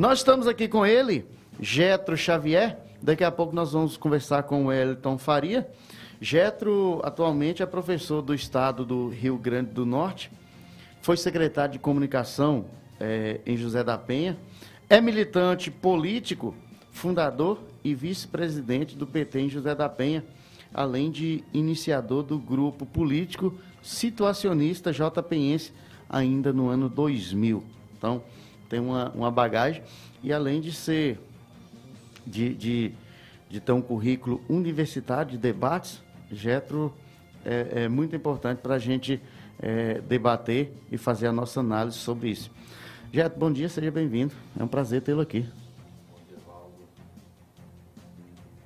Nós estamos aqui com ele, Getro Xavier. Daqui a pouco nós vamos conversar com o Elton Faria. Getro atualmente é professor do estado do Rio Grande do Norte, foi secretário de comunicação é, em José da Penha, é militante político, fundador e vice-presidente do PT em José da Penha, além de iniciador do grupo político situacionista JPense ainda no ano 2000. Então, tem uma, uma bagagem e além de ser de, de, de ter um currículo universitário de debates, Getro é, é muito importante para a gente é, debater e fazer a nossa análise sobre isso. Getro, bom dia, seja bem-vindo. É um prazer tê-lo aqui. Bom dia, Valdo.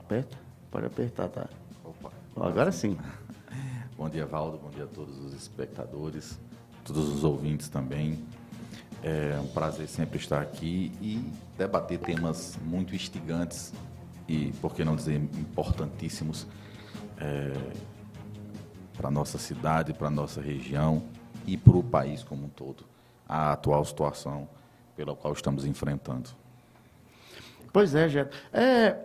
Aperta? Pode apertar, tá? Opa. Agora sim. Bom dia, Valdo. Bom dia a todos os espectadores, todos os ouvintes também. É um prazer sempre estar aqui e debater temas muito instigantes e, por que não dizer, importantíssimos é, para a nossa cidade, para a nossa região e para o país como um todo, a atual situação pela qual estamos enfrentando. Pois é, Jé. É,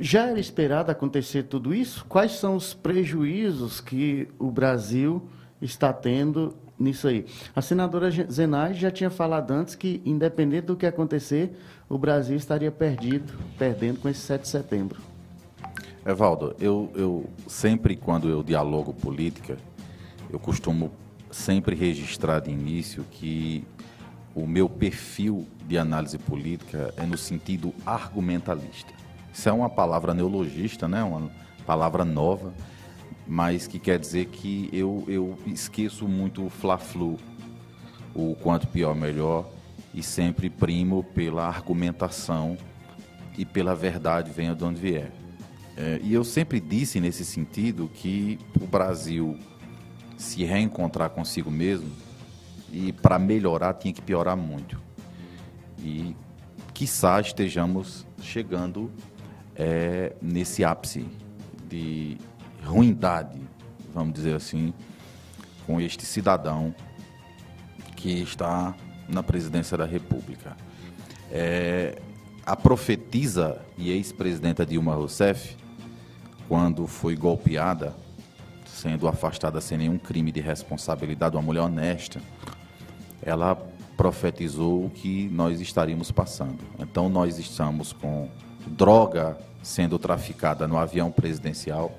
já era esperado acontecer tudo isso? Quais são os prejuízos que o Brasil está tendo nisso aí? A senadora Zenai já tinha falado antes que, independente do que acontecer, o Brasil estaria perdido, perdendo com esse 7 de setembro. Evaldo, eu, eu sempre, quando eu dialogo política, eu costumo sempre registrar de início que o meu perfil de análise política é no sentido argumentalista. Isso é uma palavra neologista, né? uma palavra nova, mas que quer dizer que eu, eu esqueço muito o fla-flu, o quanto pior melhor, e sempre primo pela argumentação e pela verdade, venha de onde vier. É, e eu sempre disse nesse sentido que o Brasil se reencontrar consigo mesmo e para melhorar tinha que piorar muito. E quiçá estejamos chegando é, nesse ápice de ruindade, vamos dizer assim, com este cidadão que está na presidência da República. É, a profetisa e ex-presidenta Dilma Rousseff quando foi golpeada, sendo afastada sem nenhum crime de responsabilidade, uma mulher honesta, ela profetizou o que nós estaríamos passando. Então nós estamos com droga sendo traficada no avião presidencial.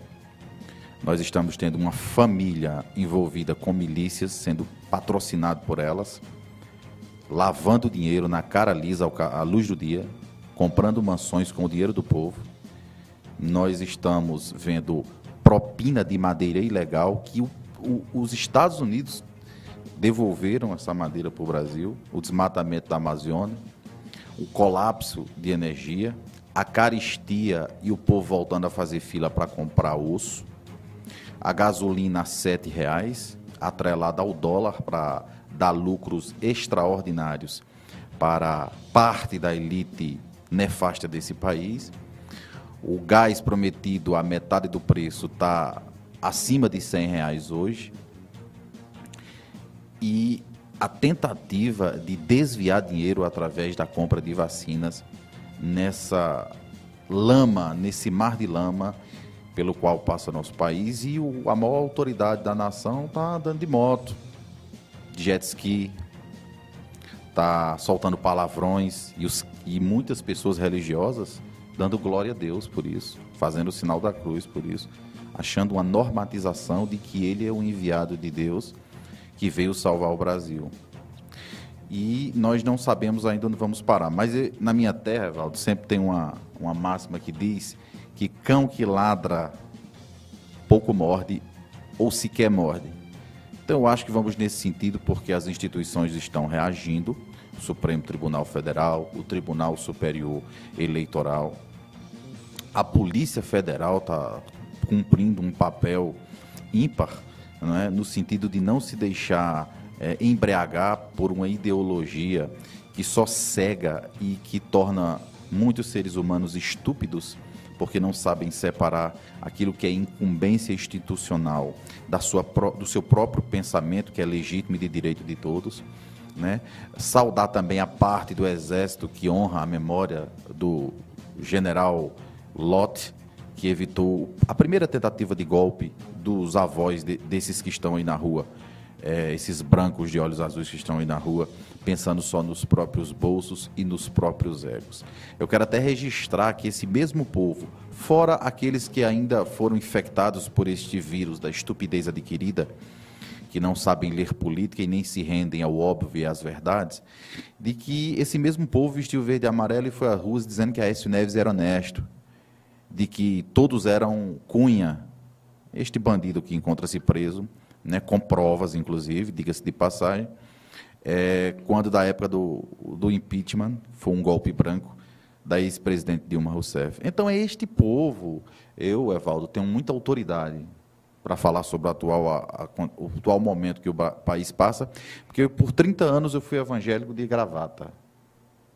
Nós estamos tendo uma família envolvida com milícias, sendo patrocinado por elas, lavando dinheiro na cara lisa à luz do dia, comprando mansões com o dinheiro do povo. Nós estamos vendo propina de madeira ilegal que o, o, os Estados Unidos devolveram essa madeira para o Brasil, o desmatamento da Amazônia, o colapso de energia, a caristia e o povo voltando a fazer fila para comprar osso, a gasolina a sete reais, atrelada ao dólar para dar lucros extraordinários para parte da elite nefasta desse país o gás prometido a metade do preço está acima de 100 reais hoje. E a tentativa de desviar dinheiro através da compra de vacinas nessa lama, nesse mar de lama pelo qual passa nosso país e o, a maior autoridade da nação está andando de moto, de jet ski, está soltando palavrões e, os, e muitas pessoas religiosas dando glória a Deus por isso, fazendo o sinal da cruz por isso, achando uma normatização de que ele é o enviado de Deus que veio salvar o Brasil. E nós não sabemos ainda onde vamos parar. Mas eh, na minha terra, Valdo, sempre tem uma, uma máxima que diz que cão que ladra pouco morde ou sequer morde. Então eu acho que vamos nesse sentido porque as instituições estão reagindo, o Supremo Tribunal Federal, o Tribunal Superior Eleitoral, a Polícia Federal está cumprindo um papel ímpar, é? no sentido de não se deixar é, embriagar por uma ideologia que só cega e que torna muitos seres humanos estúpidos porque não sabem separar aquilo que é incumbência institucional da sua, do seu próprio pensamento, que é legítimo e de direito de todos, né? Saudar também a parte do Exército que honra a memória do general Lott, que evitou a primeira tentativa de golpe dos avós de, desses que estão aí na rua, é, esses brancos de olhos azuis que estão aí na rua, pensando só nos próprios bolsos e nos próprios egos. Eu quero até registrar que esse mesmo povo, fora aqueles que ainda foram infectados por este vírus da estupidez adquirida, que não sabem ler política e nem se rendem ao óbvio e às verdades, de que esse mesmo povo vestiu verde e amarelo e foi às ruas dizendo que Aécio Neves era honesto, de que todos eram Cunha, este bandido que encontra-se preso, né, com provas, inclusive, diga-se de passagem, é, quando da época do, do impeachment, foi um golpe branco, da ex-presidente Dilma Rousseff. Então é este povo, eu, Evaldo, tenho muita autoridade para falar sobre o atual, a, a, o atual momento que o país passa, porque por 30 anos eu fui evangélico de gravata.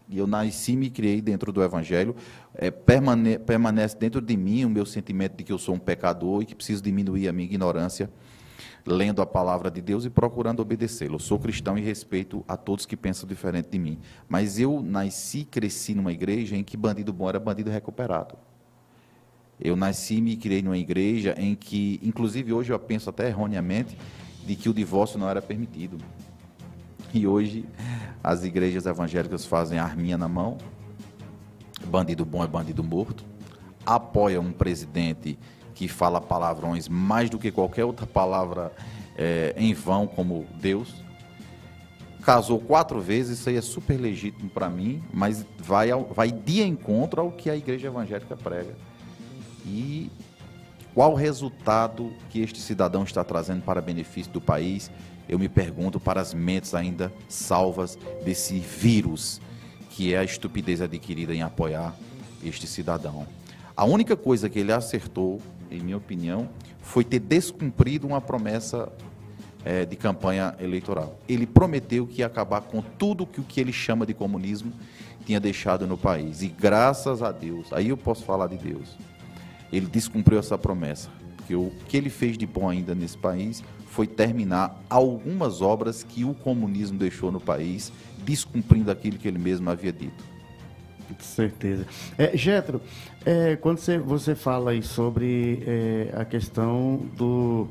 E eu nasci e me criei dentro do Evangelho. É, permane permanece dentro de mim o meu sentimento de que eu sou um pecador e que preciso diminuir a minha ignorância, lendo a palavra de Deus e procurando obedecê-lo. Eu sou cristão e respeito a todos que pensam diferente de mim. Mas eu nasci e cresci numa igreja em que bandido bom era bandido recuperado. Eu nasci e me criei numa igreja em que, inclusive hoje eu penso até erroneamente, de que o divórcio não era permitido. E hoje as igrejas evangélicas fazem arminha na mão, bandido bom é bandido morto, apoia um presidente que fala palavrões mais do que qualquer outra palavra é, em vão, como Deus. Casou quatro vezes, isso aí é super legítimo para mim, mas vai, ao, vai de encontro ao que a igreja evangélica prega. E qual o resultado que este cidadão está trazendo para benefício do país? Eu me pergunto para as mentes ainda salvas desse vírus que é a estupidez adquirida em apoiar este cidadão. A única coisa que ele acertou, em minha opinião, foi ter descumprido uma promessa é, de campanha eleitoral. Ele prometeu que ia acabar com tudo que o que ele chama de comunismo tinha deixado no país. E graças a Deus, aí eu posso falar de Deus ele descumpriu essa promessa. Porque o que ele fez de bom ainda nesse país foi terminar algumas obras que o comunismo deixou no país, descumprindo aquilo que ele mesmo havia dito. Certeza. É, Getro, é, quando você, você fala aí sobre é, a questão do,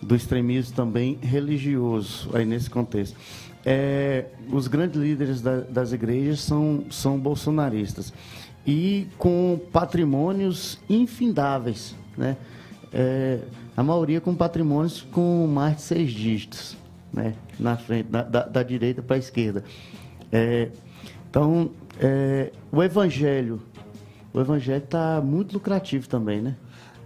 do extremismo também religioso, aí nesse contexto, é, os grandes líderes da, das igrejas são, são bolsonaristas e com patrimônios infindáveis, né? É, a maioria com patrimônios com mais de seis dígitos, né? Na frente, da, da, da direita para a esquerda. É, então, é, o evangelho, o evangelho está muito lucrativo também, né?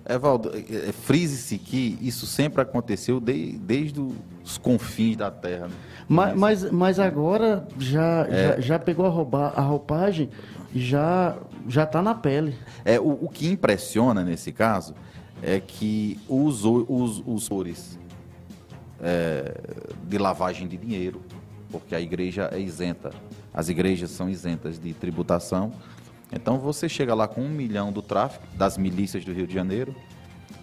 Evaldo, é, é, frise-se que isso sempre aconteceu de, desde os confins da terra. Né? Mas, mas, mas agora já, é. já, já, pegou a, roubar, a roupagem já já está na pele. É, o, o, que impressiona nesse caso é que os, os, os cores é, de lavagem de dinheiro, porque a igreja é isenta, as igrejas são isentas de tributação. Então você chega lá com um milhão do tráfico das milícias do Rio de Janeiro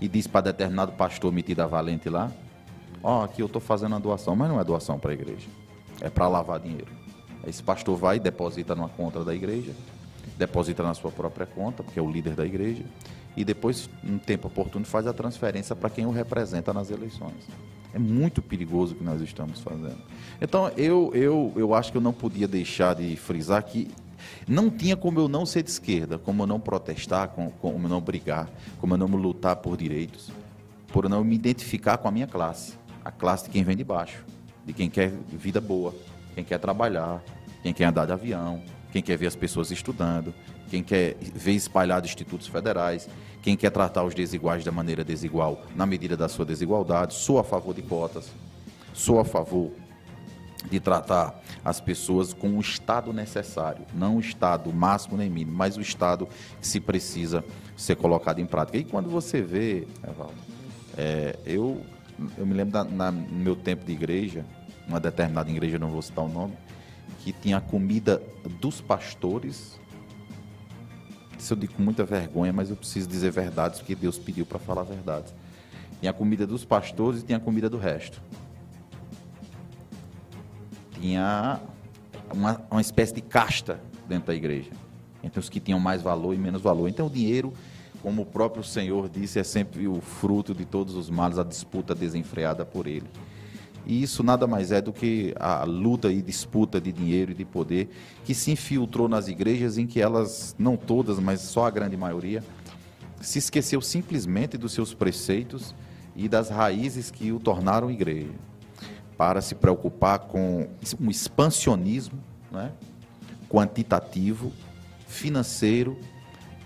e diz para determinado pastor metido a valente lá: Ó, oh, aqui eu estou fazendo a doação, mas não é doação para a igreja, é para lavar dinheiro. Esse pastor vai e deposita numa conta da igreja, deposita na sua própria conta, porque é o líder da igreja, e depois, em tempo oportuno, faz a transferência para quem o representa nas eleições. É muito perigoso o que nós estamos fazendo. Então, eu, eu, eu acho que eu não podia deixar de frisar que não tinha como eu não ser de esquerda, como eu não protestar, como, como eu não brigar, como eu não lutar por direitos, por não me identificar com a minha classe, a classe de quem vem de baixo, de quem quer vida boa, quem quer trabalhar, quem quer andar de avião, quem quer ver as pessoas estudando, quem quer ver espalhados institutos federais, quem quer tratar os desiguais da maneira desigual, na medida da sua desigualdade. Sou a favor de cotas, sou a favor de tratar as pessoas com o estado necessário, não o estado máximo nem mínimo, mas o estado que se precisa ser colocado em prática. E quando você vê, Evaldo, é, eu, eu me lembro da, na, no meu tempo de igreja, uma determinada igreja, não vou citar o nome, que tinha a comida dos pastores. Isso eu digo com muita vergonha, mas eu preciso dizer verdades, porque Deus pediu para falar verdades. Tinha a comida dos pastores e tinha a comida do resto. tinha uma, uma espécie de casta dentro da igreja. Entre os que tinham mais valor e menos valor. Então o dinheiro, como o próprio Senhor disse, é sempre o fruto de todos os males, a disputa desenfreada por ele. E isso nada mais é do que a luta e disputa de dinheiro e de poder que se infiltrou nas igrejas em que elas, não todas, mas só a grande maioria, se esqueceu simplesmente dos seus preceitos e das raízes que o tornaram igreja, para se preocupar com um expansionismo né, quantitativo, financeiro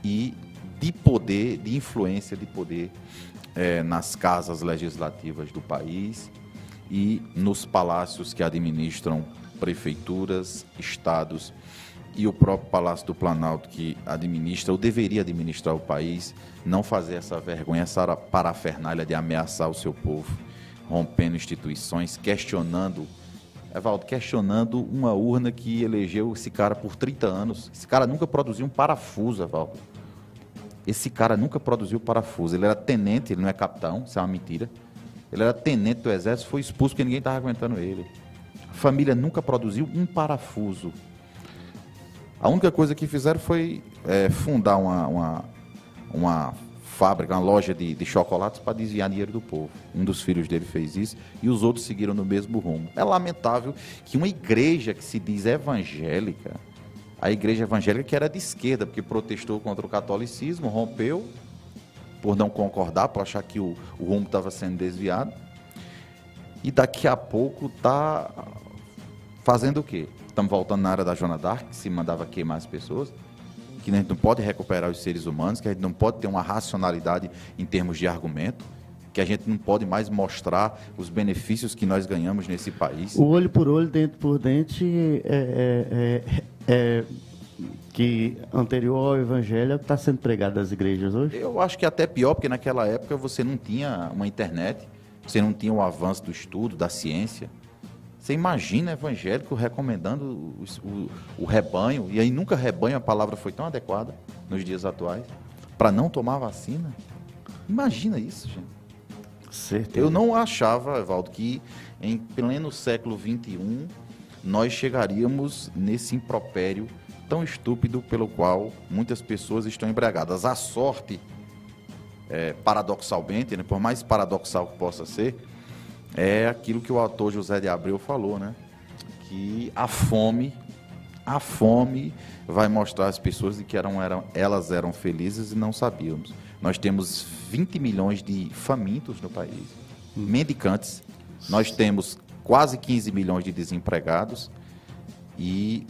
e de poder, de influência de poder é, nas casas legislativas do país e nos palácios que administram prefeituras, estados e o próprio Palácio do Planalto que administra ou deveria administrar o país, não fazer essa vergonha, essa parafernália de ameaçar o seu povo, rompendo instituições, questionando, Evaldo, questionando uma urna que elegeu esse cara por 30 anos. Esse cara nunca produziu um parafuso, Evaldo. Esse cara nunca produziu parafuso. Ele era tenente, ele não é capitão, isso é uma mentira. Ele era tenente do exército, foi expulso porque ninguém estava aguentando ele. A família nunca produziu um parafuso. A única coisa que fizeram foi é, fundar uma, uma, uma, fábrica, uma loja de, de chocolates para desviar dinheiro do povo. Um dos filhos dele fez isso e os outros seguiram no mesmo rumo. É lamentável que uma igreja que se diz evangélica, a igreja evangélica que era de esquerda, porque protestou contra o catolicismo, rompeu por não concordar, por achar que o, o rumo estava sendo desviado. E daqui a pouco está fazendo o quê? Estamos voltando na área da Joana Dark, que se mandava queimar as pessoas, que a gente não pode recuperar os seres humanos, que a gente não pode ter uma racionalidade em termos de argumento, que a gente não pode mais mostrar os benefícios que nós ganhamos nesse país. O olho por olho, dente por dente, é, é, é, é que anterior ao evangelho está sendo pregado nas igrejas hoje? Eu acho que até pior, porque naquela época você não tinha uma internet, você não tinha o avanço do estudo, da ciência. Você imagina evangélico recomendando o, o, o, rebanho, e aí nunca rebanho a palavra foi tão adequada nos dias atuais, para não tomar vacina? Imagina isso, gente. Certeza. Eu não achava, Evaldo, que em pleno século XXI nós chegaríamos nesse impropério tão estúpido pelo qual muitas pessoas estão embriagadas. A sorte, é, paradoxalmente, né, por mais paradoxal que possa ser, é aquilo que o autor José de Abreu falou, né? Que a fome, a fome vai mostrar às pessoas de que eram, eram, elas eram felizes e não sabíamos. Nós temos 20 milhões de famintos no país, mendicantes. Nós temos quase 15 milhões de desempregados e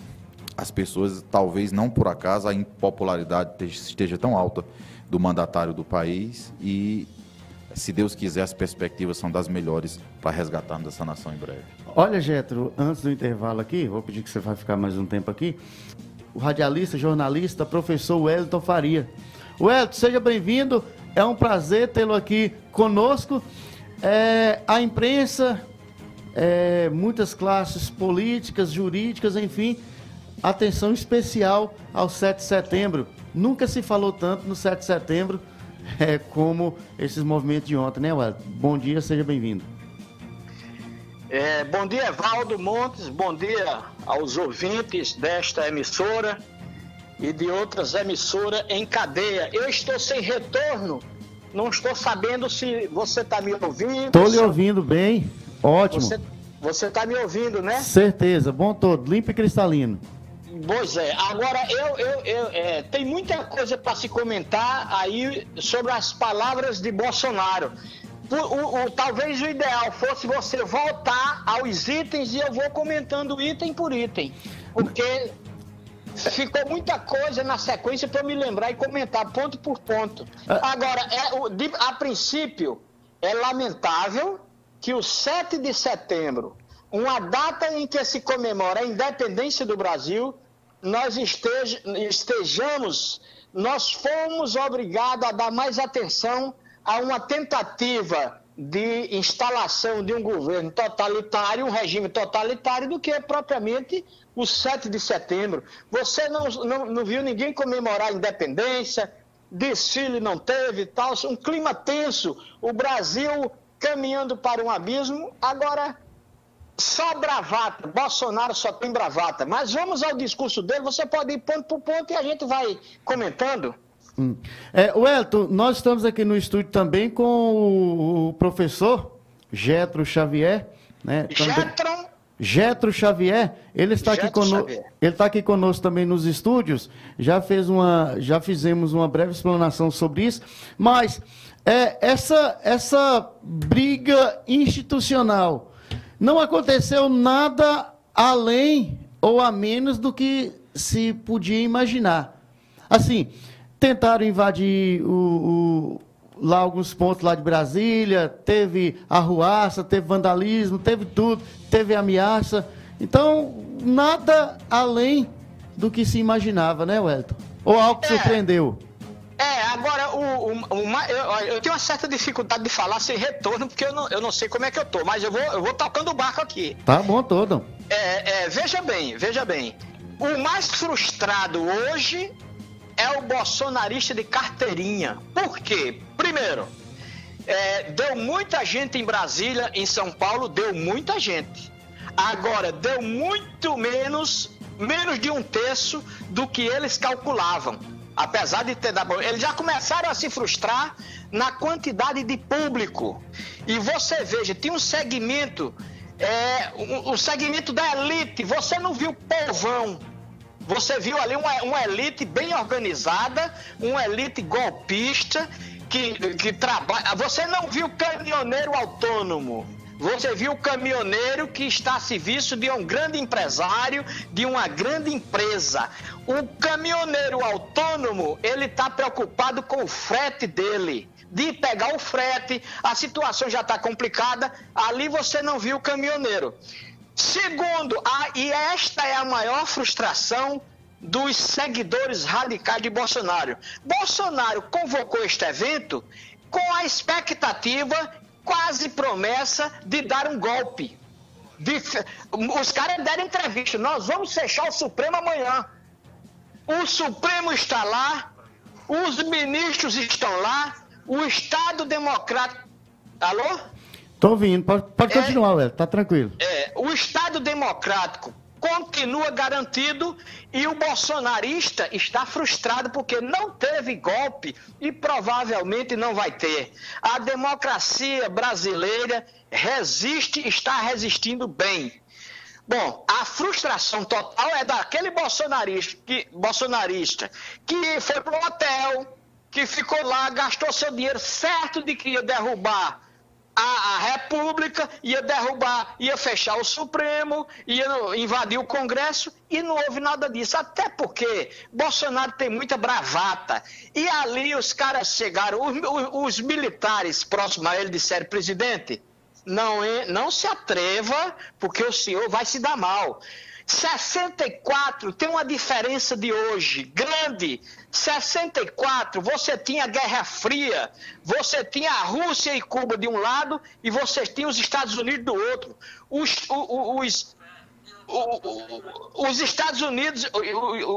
as pessoas, talvez não por acaso, a impopularidade esteja tão alta do mandatário do país e se Deus quiser, as perspectivas são das melhores para resgatarmos essa nação em breve. Olha, Getro, antes do intervalo aqui, vou pedir que você vai ficar mais um tempo aqui. O radialista, jornalista, professor Wellington Faria. Wellington, seja bem-vindo. É um prazer tê-lo aqui conosco. É, a imprensa, é, muitas classes políticas, jurídicas, enfim, atenção especial ao 7 de setembro. Nunca se falou tanto no 7 de setembro é, como esses movimentos de ontem, né, Wellington? Bom dia, seja bem-vindo. É, bom dia, Valdo Montes, bom dia aos ouvintes desta emissora e de outras emissoras em cadeia. Eu estou sem retorno, não estou sabendo se você está me ouvindo. Estou lhe ouvindo bem, ótimo. Você está me ouvindo, né? Certeza, bom todo, limpo e cristalino. Pois é, agora eu, eu, eu é, tem muita coisa para se comentar aí sobre as palavras de Bolsonaro. O, o, o, talvez o ideal fosse você voltar aos itens e eu vou comentando item por item. Porque ficou muita coisa na sequência para me lembrar e comentar ponto por ponto. Ah. Agora, é, a princípio, é lamentável que o 7 de setembro, uma data em que se comemora a independência do Brasil, nós estejamos, nós fomos obrigados a dar mais atenção a uma tentativa de instalação de um governo totalitário, um regime totalitário, do que propriamente o 7 de setembro. Você não, não, não viu ninguém comemorar a independência, desfile não teve, tal, um clima tenso, o Brasil caminhando para um abismo. Agora, só bravata. Bolsonaro só tem bravata. Mas vamos ao discurso dele. Você pode ir ponto por ponto e a gente vai comentando. Hum. É, Welton, nós estamos aqui no estúdio também com o, o professor Getro Xavier. Né? Getro. Getro Xavier, ele está, aqui conosco, ele está aqui conosco também nos estúdios. Já, fez uma, já fizemos uma breve explanação sobre isso. Mas é, essa, essa briga institucional não aconteceu nada além ou a menos do que se podia imaginar. Assim, tentaram invadir o, o, lá alguns pontos lá de Brasília, teve arruaça, teve vandalismo, teve tudo, teve ameaça. Então, nada além do que se imaginava, né, Wellington? Ou algo que é. surpreendeu? É, agora, o, o, o eu, eu, tenho uma certa dificuldade de falar sem retorno, porque eu não, eu não sei como é que eu tô, mas eu vou, eu vou tocando o barco aqui. Tá bom todo. É, é, veja bem, veja bem. O mais frustrado hoje é o bolsonarista de carteirinha. Por quê? Primeiro, é, deu muita gente em Brasília, em São Paulo, deu muita gente. Agora, deu muito menos, menos de um terço do que eles calculavam apesar de ter dado. Eles já começaram a se frustrar na quantidade de público. E você veja, tinha um segmento, é, o, um segmento da elite. Você não viu povão. Você viu ali uma, uma elite bem organizada, uma elite golpista que, que trabalha. Você não viu caminhoneiro autônomo. Você viu o caminhoneiro que está a serviço de um grande empresário, de uma grande empresa. O caminhoneiro autônomo, ele está preocupado com o frete dele de pegar o frete, a situação já está complicada, ali você não viu o caminhoneiro. Segundo, a, e esta é a maior frustração dos seguidores radicais de Bolsonaro. Bolsonaro convocou este evento com a expectativa quase promessa de dar um golpe. De, os caras deram entrevista. Nós vamos fechar o Supremo amanhã. O Supremo está lá, os ministros estão lá, o Estado Democrático. Alô? Estou ouvindo, pode, pode é, continuar, Ué, tá tranquilo. É, o Estado Democrático continua garantido e o bolsonarista está frustrado porque não teve golpe e provavelmente não vai ter. A democracia brasileira resiste, está resistindo bem. Bom, a frustração total é daquele bolsonarista que, bolsonarista que foi para o hotel, que ficou lá, gastou seu dinheiro certo de que ia derrubar a, a, República, ia derrubar, ia fechar o Supremo, ia invadir o Congresso e não houve nada disso. Até porque Bolsonaro tem muita bravata. E ali os caras chegaram, os, os militares próximos a ele disseram, presidente, não, não se atreva, porque o senhor vai se dar mal. 64 tem uma diferença de hoje grande. 64 você tinha Guerra Fria, você tinha a Rússia e Cuba de um lado e você tinha os Estados Unidos do outro. Os, os, os, os Estados Unidos,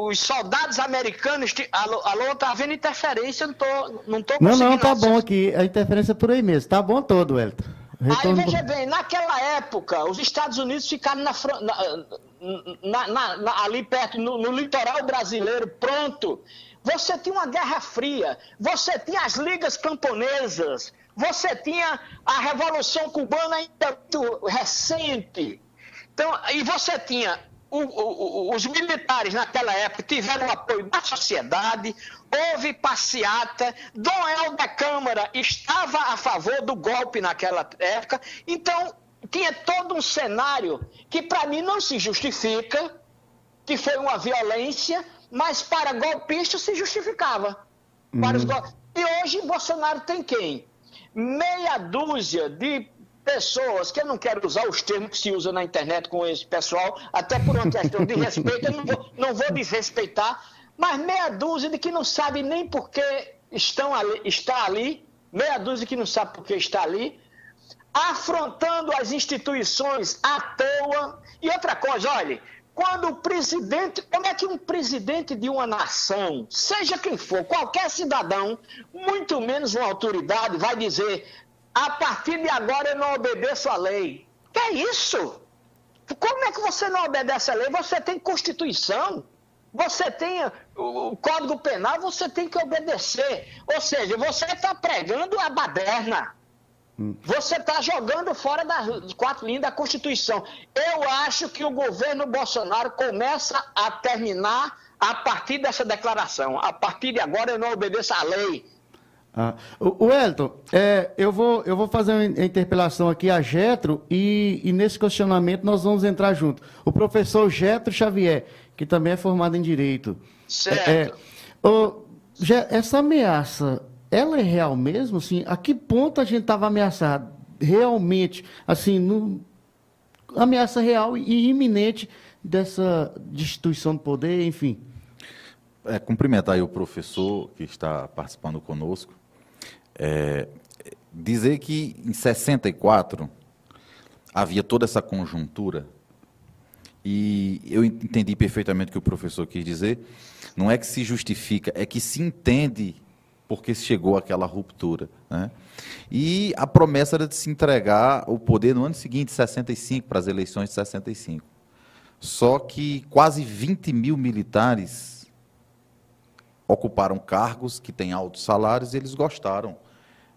os soldados americanos. Alô, alô tá havendo interferência? Não tô, não tô Não, não, tá bom aqui. A interferência é por aí mesmo. Tá bom todo, Elton. Retorno... Aí veja bem, naquela época, os Estados Unidos ficaram na, na, na, na ali perto, no, no, litoral brasileiro, pronto. Você tinha uma guerra fria, você tinha as ligas camponesas, você tinha a Revolução Cubana ainda muito recente. Então, e você tinha o, o, os militares naquela época tiveram apoio da sociedade, houve passeata, Dom Helder Câmara estava a favor do golpe naquela época, então tinha todo um cenário que para mim não se justifica, que foi uma violência, mas para golpistas se justificava. Uhum. Para os go... E hoje Bolsonaro tem quem? Meia dúzia de pessoas, que eu não quero usar os termos que se usa na internet com esse pessoal, até por uma questão de respeito, eu não vou, não vou desrespeitar, mas meia dúzia de que não sabe nem por que estão ali, está ali, meia dúzia que não sabe por que está ali, afrontando as instituições à toa. E outra coisa, olha, quando o presidente, como é que um presidente de uma nação, seja quem for, qualquer cidadão, muito menos uma autoridade, vai dizer a partir de agora eu não obedeço à lei. Que é isso? Como é que você não obedece a lei? Você tem Constituição, você tem o Código Penal, você tem que obedecer. Ou seja, você está pregando a baderna. Você está jogando fora das quatro linhas da Constituição. Eu acho que o governo Bolsonaro começa a terminar a partir dessa declaração. A partir de agora eu não obedeço à lei. Ah, o Elton, é, eu, vou, eu vou fazer uma interpelação aqui a Getro e, e, nesse questionamento nós vamos entrar junto. O professor Getro Xavier, que também é formado em Direito. Certo. É, o, essa ameaça, ela é real mesmo? Assim, a que ponto a gente estava ameaçado? Realmente, assim, no, ameaça real e iminente dessa destituição do poder, enfim. É, cumprimentar o professor que está participando conosco. É, dizer que em 64 havia toda essa conjuntura e eu entendi perfeitamente o que o professor quis dizer. Não é que se justifica, é que se entende porque chegou aquela ruptura. Né? E a promessa era de se entregar o poder no ano seguinte, 65, para as eleições de 65. Só que quase 20 mil militares ocuparam cargos que têm altos salários e eles gostaram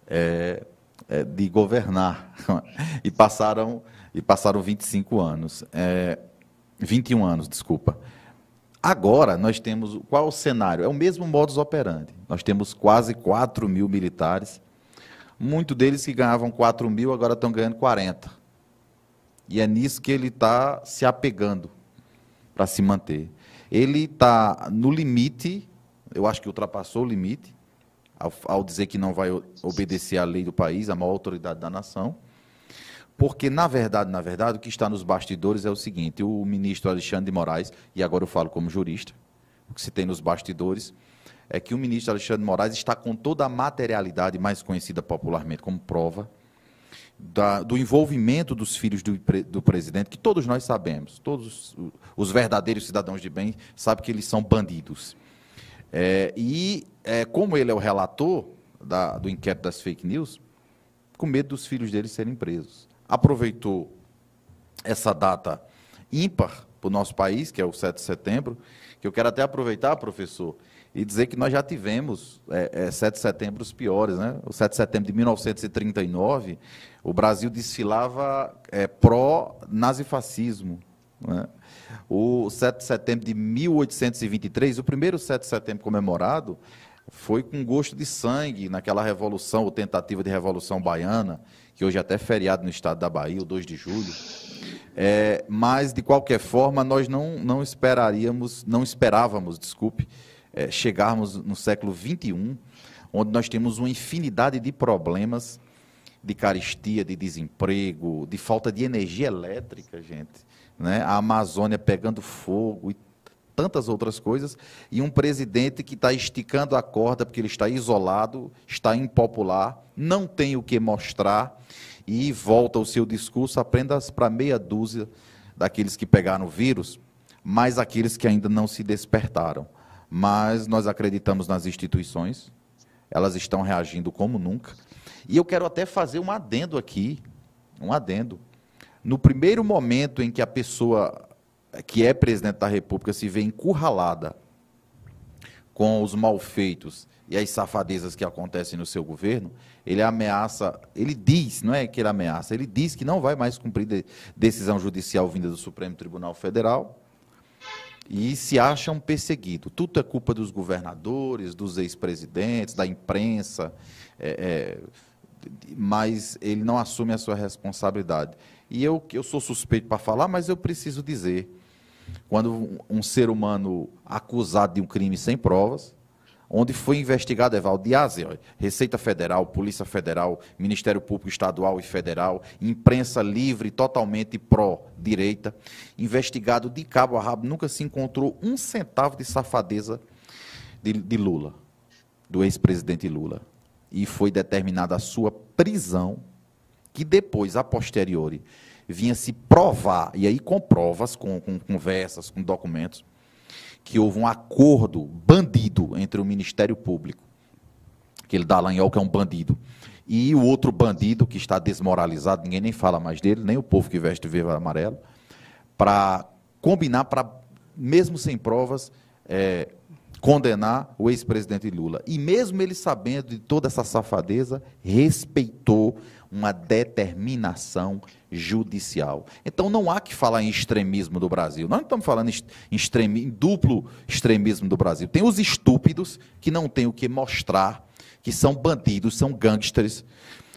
é, é, de governar. e passaram e passaram 25 anos. É, 21 anos, desculpa. Agora nós temos. Qual o cenário? É o mesmo modus operandi. Nós temos quase 4 mil militares. Muitos deles que ganhavam 4 mil agora estão ganhando 40. E é nisso que ele está se apegando para se manter. Ele está no limite, eu acho que ultrapassou o limite, ao, ao dizer que não vai obedecer à lei do país, a maior autoridade da nação. Porque, na verdade, na verdade, o que está nos bastidores é o seguinte: o ministro Alexandre de Moraes, e agora eu falo como jurista, o que se tem nos bastidores é que o ministro Alexandre de Moraes está com toda a materialidade, mais conhecida popularmente como prova, da, do envolvimento dos filhos do, do, presidente, que todos nós sabemos, todos os verdadeiros cidadãos de bem sabem que eles são bandidos. É, e é, como ele é o relator da, do inquérito das fake news, com medo dos filhos dele serem presos. Aproveitou essa data ímpar para o nosso país, que é o 7 de setembro, que eu quero até aproveitar, professor, e dizer que nós já tivemos é, é, 7 de setembro os piores. Né? O 7 de setembro de 1939, o Brasil desfilava é, pró-nazifascismo. Né? O 7 de setembro de 1823, o primeiro 7 de setembro comemorado, foi com gosto de sangue naquela revolução, ou tentativa de revolução baiana, que hoje é até feriado no estado da Bahia, o 2 de julho. É, mas, de qualquer forma, nós não, não esperaríamos, não esperávamos, desculpe, é, chegarmos no século XXI, onde nós temos uma infinidade de problemas de caristia, de desemprego, de falta de energia elétrica, gente. Né? A Amazônia pegando fogo e tantas outras coisas, e um presidente que está esticando a corda porque ele está isolado, está impopular, não tem o que mostrar e volta o seu discurso apenas para meia dúzia daqueles que pegaram o vírus, mais aqueles que ainda não se despertaram. Mas nós acreditamos nas instituições, elas estão reagindo como nunca. E eu quero até fazer um adendo aqui, um adendo. No primeiro momento em que a pessoa que é presidente da República se vê encurralada com os malfeitos e as safadezas que acontecem no seu governo, ele ameaça, ele diz, não é que ele ameaça, ele diz que não vai mais cumprir de, decisão judicial vinda do Supremo Tribunal Federal e se acha um perseguido. Tudo é culpa dos governadores, dos ex-presidentes, da imprensa, é, é, mas ele não assume a sua responsabilidade. E eu, eu sou suspeito para falar, mas eu preciso dizer quando um ser humano acusado de um crime sem provas, onde foi investigado Evaldo Diaze, Receita Federal, Polícia Federal, Ministério Público Estadual e Federal, imprensa livre, totalmente pró-direita, investigado de cabo a rabo, nunca se encontrou um centavo de safadeza de, de Lula, do ex-presidente Lula. E foi determinada a sua prisão, que depois, a posteriori, vinha se provar, e aí com provas, com, com conversas, com documentos, que houve um acordo bandido entre o Ministério Público, aquele Dallagnol que é um bandido, e o outro bandido que está desmoralizado, ninguém nem fala mais dele, nem o povo que veste verde amarelo, para combinar, para, mesmo sem provas, é, condenar o ex-presidente Lula. E mesmo ele sabendo de toda essa safadeza, respeitou uma determinação judicial. Então não há que falar em extremismo do Brasil. Nós não estamos falando em, em duplo extremismo do Brasil. Tem os estúpidos que não têm o que mostrar, que são bandidos, são gangsters,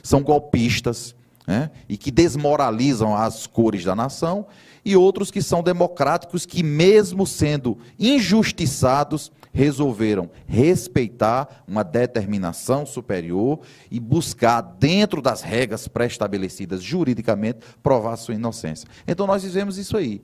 são golpistas, né? e que desmoralizam as cores da nação, e outros que são democráticos, que mesmo sendo injustiçados, resolveram respeitar uma determinação superior e buscar, dentro das regras pré-estabelecidas juridicamente, provar sua inocência. Então nós fizemos isso aí.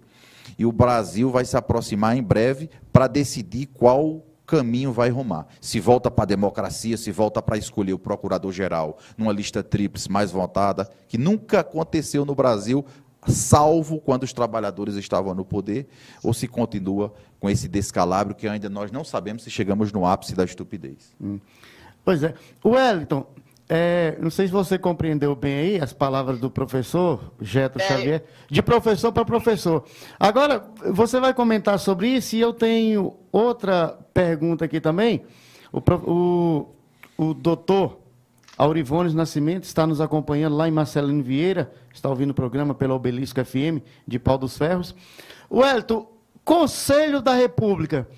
E o Brasil vai se aproximar em breve para decidir qual caminho vai rumar. Se volta para a democracia, se volta para escolher o procurador-geral numa lista tríplice mais votada, que nunca aconteceu no Brasil salvo quando os trabalhadores estavam no poder, ou se continua com esse descalabro que ainda nós não sabemos se chegamos no ápice da estupidez. Hum. Pois é. Wellington, é, não sei se você compreendeu bem aí as palavras do professor Getro é. Xavier, de professor para professor. Agora, você vai comentar sobre isso e eu tenho outra pergunta aqui também. O, o, o doutor Aurivones Nascimento está nos acompanhando lá em Marcelino Vieira, está ouvindo o programa pela Obelisco FM de Pau dos Ferros. Wellington, Conselho da República.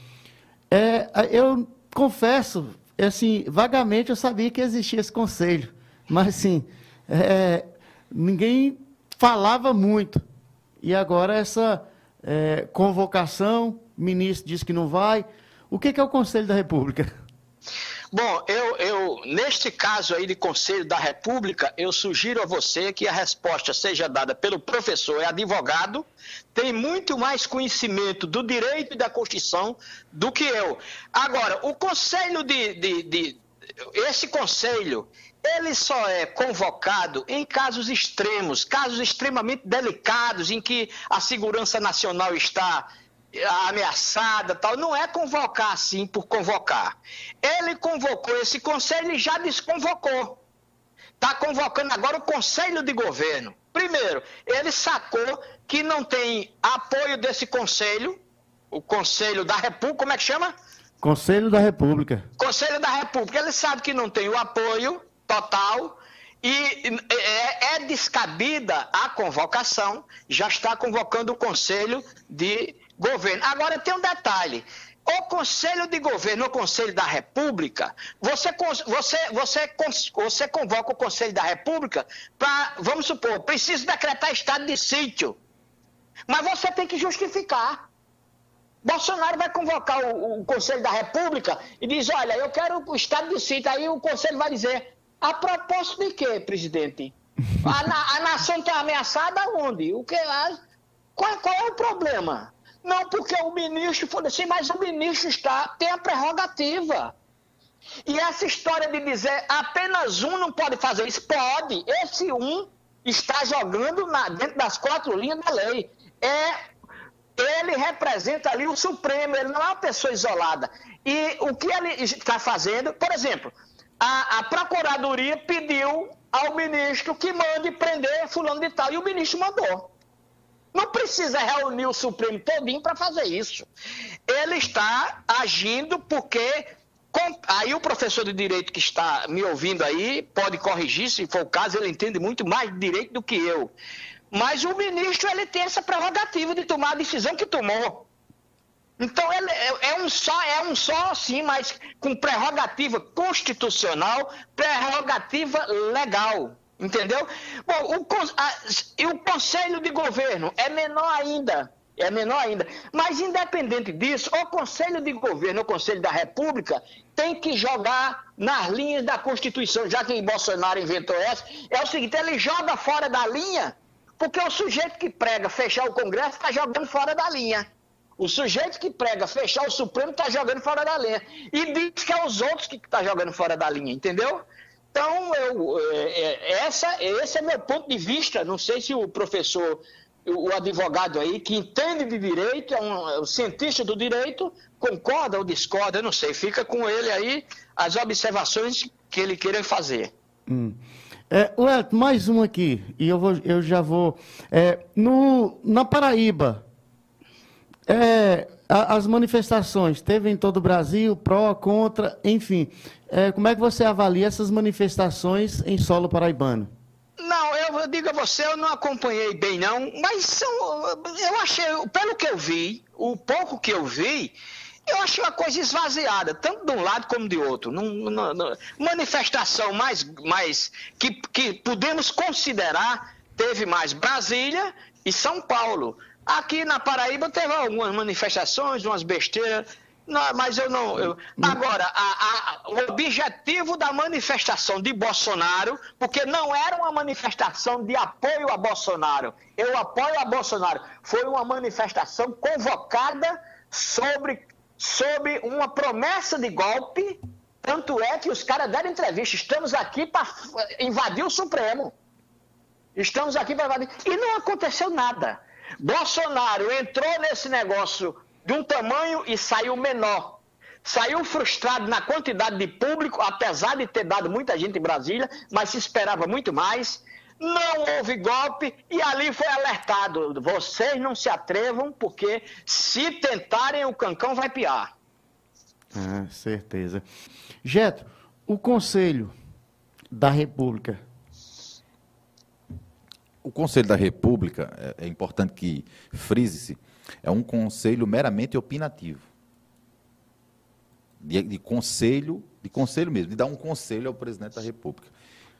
É, eu confesso, assim, vagamente eu sabia que existia esse conselho, mas assim, é, ninguém falava muito. E agora essa é, convocação, ministro diz que não vai. O que, que é o Conselho da República? Bom, eu, eu, neste caso aí de Conselho da República, eu sugiro a você que a resposta seja dada pelo professor, é advogado, tem muito mais conhecimento do direito e da Constituição do que eu. Agora, o Conselho de, de, de esse Conselho, ele só é convocado em casos extremos, casos extremamente delicados, em que a segurança nacional está ameaçada, tal, não é convocar assim por convocar. Ele convocou esse conselho e já desconvocou. Está convocando agora o conselho de governo. Primeiro, ele sacou que não tem apoio desse conselho, o conselho da República, como é que chama? Conselho da República. Conselho da República. Ele sabe que não tem o apoio total e é, é descabida a convocação, já está convocando o conselho de governo. Agora tem um detalhe. O Conselho de Governo, o Conselho da República, você, você, você, você convoca o Conselho da República para, vamos supor, precisa decretar estado de sítio. Mas você tem que justificar. Bolsonaro vai convocar o, o, Conselho da República e diz: olha, eu quero o estado de sítio. Aí o Conselho vai dizer: a propósito de quê, presidente? A, a nação está ameaçada onde? O que, a, qual, qual é o problema? Não, porque o ministro falou assim, mas o ministro está, tem a prerrogativa. E essa história de dizer apenas um não pode fazer isso, pode. Esse um está jogando na, dentro das quatro linhas da lei. É, ele representa ali o Supremo, ele não é uma pessoa isolada. E o que ele está fazendo, por exemplo, a, a Procuradoria pediu ao ministro que mande prender fulano de tal, e o ministro mandou. Não precisa reunir o Supremo todinho para fazer isso. Ele está agindo porque Aí o professor de direito que está me ouvindo aí pode corrigir, se for o caso, ele entende muito mais de direito do que eu. Mas o ministro ele tem essa prerrogativa de tomar a decisão que tomou. Então ele é, é um só, é um só sim, mas com prerrogativa constitucional, prerrogativa legal. Entendeu? Bom, o, a, e o conselho de governo é menor ainda. É menor ainda. Mas, independente disso, o Conselho de Governo, o Conselho da República, tem que jogar nas linhas da Constituição, já que Bolsonaro inventou essa. É o seguinte: ele joga fora da linha, porque o sujeito que prega fechar o Congresso está jogando fora da linha. O sujeito que prega fechar o Supremo está jogando fora da linha. E diz que é os outros que estão tá jogando fora da linha, entendeu? Então, eu, é, é, essa, esse é meu ponto de vista. Não sei se o professor, o advogado aí, que entende de direito, é um, é um cientista do direito, concorda ou discorda, não sei. Fica com ele aí as observações que ele queira fazer. Hum. É, Ué, mais um aqui, e eu, vou, eu já vou. É, no, na Paraíba, É, as manifestações, teve em todo o Brasil, pró, contra, enfim. É, como é que você avalia essas manifestações em solo paraibano? Não, eu, digo a você, eu não acompanhei bem não, mas são, eu achei, pelo que eu vi, o pouco que eu vi, eu achei uma coisa esvaziada, tanto de um lado como de outro. Manifestação mais, mais que, que podemos considerar, teve mais Brasília e São Paulo. Aqui na Paraíba teve algumas manifestações, umas besteiras, mas eu não. Eu... Agora, a, a, o objetivo da manifestação de Bolsonaro, porque não era uma manifestação de apoio a Bolsonaro, eu apoio a Bolsonaro, foi uma manifestação convocada sobre, sobre uma promessa de golpe. Tanto é que os caras deram entrevista. Estamos aqui para invadir o Supremo. Estamos aqui para invadir. E não aconteceu nada. Bolsonaro entrou nesse negócio de um tamanho e saiu menor. Saiu frustrado na quantidade de público, apesar de ter dado muita gente em Brasília, mas se esperava muito mais. Não houve golpe e ali foi alertado: vocês não se atrevam, porque se tentarem, o cancão vai piar. Ah, certeza. Geto, o Conselho da República. O Conselho da República, é, é importante que frise-se, é um conselho meramente opinativo. De, de, conselho, de conselho mesmo, de dar um conselho ao presidente da República,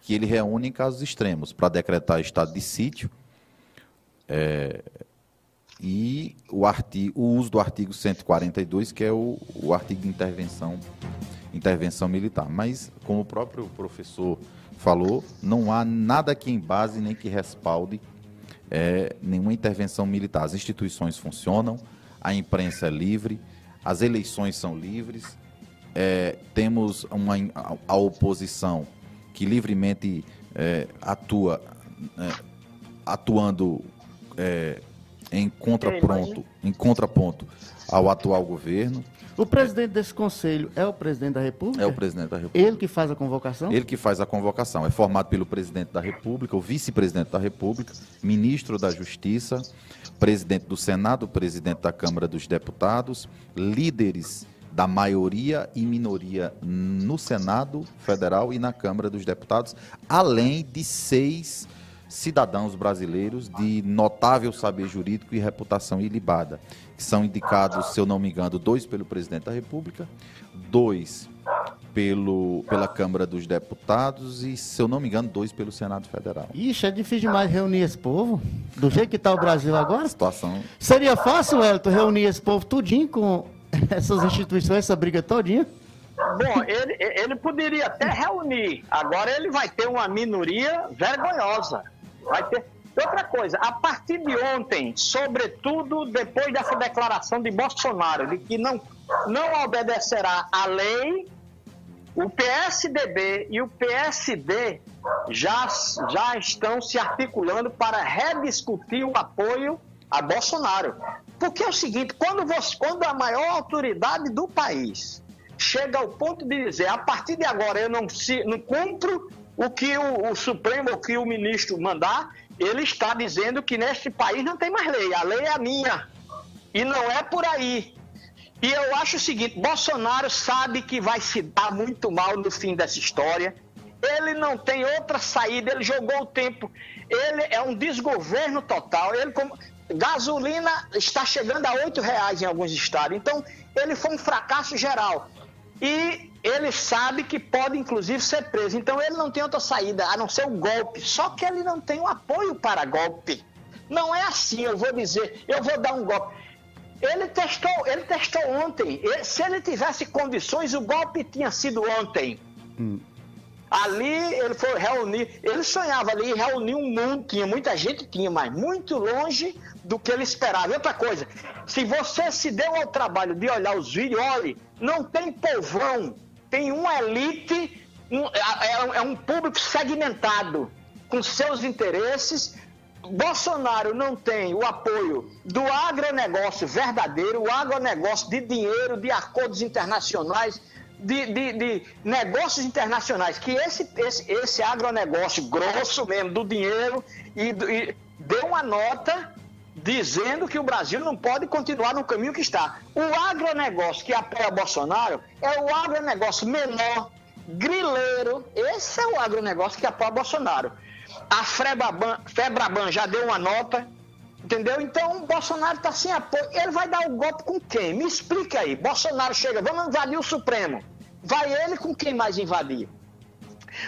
que ele reúne em casos extremos para decretar estado de sítio é, e o, artigo, o uso do artigo 142, que é o, o artigo de intervenção, intervenção militar. Mas, como o próprio professor falou, não há nada que embase nem que respalde é, nenhuma intervenção militar. As instituições funcionam, a imprensa é livre, as eleições são livres, é, temos uma, a, a, oposição que livremente é, atua, é, atuando é, em contraponto, em contraponto ao atual governo. O presidente desse conselho é o presidente da República? É o presidente da República. Ele que faz a convocação? Ele que faz a convocação. É formado pelo presidente da República, o vice-presidente da República, ministro da Justiça, presidente do Senado, presidente da Câmara dos Deputados, líderes da maioria e minoria no Senado Federal e na Câmara dos Deputados, além de seis cidadãos brasileiros de notável saber jurídico e reputação ilibada, que são indicados, se eu não me engano, dois pelo presidente da República, dois pelo, pela Câmara dos Deputados e, se eu não me engano, dois pelo Senado Federal. Ixi, é difícil demais reunir esse povo, do jeito que está o Brasil agora. Situação. Seria fácil, Elton, reunir esse povo tudinho com essas instituições, essa briga todinha? Bom, ele, ele poderia até reunir. Agora ele vai ter uma minoria vergonhosa. Vai ter. Outra coisa, a partir de ontem, sobretudo depois dessa declaração de Bolsonaro, de que não, não obedecerá à lei, o PSDB e o PSD já, já estão se articulando para rediscutir o apoio a Bolsonaro. Porque é o seguinte, quando, você, quando a maior autoridade do país chega ao ponto de dizer, a partir de agora eu não, se, não cumpro o que o, o Supremo, o que o ministro mandar, ele está dizendo que neste país não tem mais lei, a lei é a minha. E não é por aí. E eu acho o seguinte: Bolsonaro sabe que vai se dar muito mal no fim dessa história. Ele não tem outra saída, ele jogou o tempo. Ele é um desgoverno total. Ele, como, gasolina está chegando a oito reais em alguns estados. Então, ele foi um fracasso geral. E ele sabe que pode, inclusive, ser preso. Então, ele não tem outra saída a não ser o golpe. Só que ele não tem o apoio para golpe. Não é assim, eu vou dizer, eu vou dar um golpe. Ele testou, ele testou ontem. Ele, se ele tivesse condições, o golpe tinha sido ontem. Hum. Ali ele foi reunir, ele sonhava ali reunir um mundo, tinha muita gente, tinha, mas muito longe do que ele esperava. E outra coisa, se você se deu ao trabalho de olhar os vídeos, olhe, não tem povão tem uma elite, um, é, é um público segmentado com seus interesses. Bolsonaro não tem o apoio do agronegócio verdadeiro, o agronegócio de dinheiro, de acordos internacionais, de, de, de negócios internacionais, que esse, esse, esse agronegócio grosso mesmo do dinheiro e, e deu uma nota dizendo que o Brasil não pode continuar no caminho que está. O agronegócio que apoia Bolsonaro é o agronegócio menor, grileiro. Esse é o agronegócio que apoia Bolsonaro. A Febraban, Febraban já deu uma nota, entendeu? Então Bolsonaro está sem apoio. Ele vai dar o um golpe com quem? Me explica aí. Bolsonaro chega, vamos invadir o Supremo. Vai ele com quem mais invadir?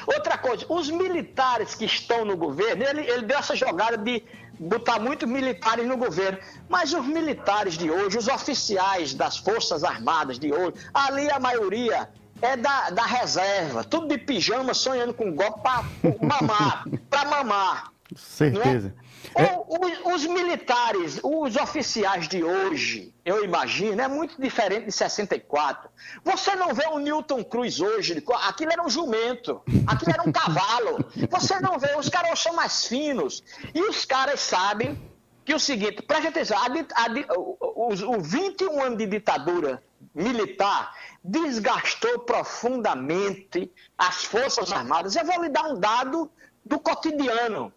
Outra coisa, os militares que estão no governo, ele, ele deu essa jogada de botar muitos militares no governo. Mas os militares de hoje, os oficiais das Forças Armadas de hoje, ali a maioria é da, da reserva, tudo de pijama, sonhando com golpe para mamar, para mamar. Certeza. É? Os, os, militares, os oficiais de hoje, eu imagino, é muito diferente de 64. Você não vê o Newton Cruz hoje, aquilo era um jumento, aquilo era um cavalo. Você não vê, os caras são mais finos. E os caras sabem que o seguinte, preste atenção, a, a, o, o 21 anos de ditadura militar desgastou profundamente as Forças Armadas. Eu vou lhe dar um dado do cotidiano.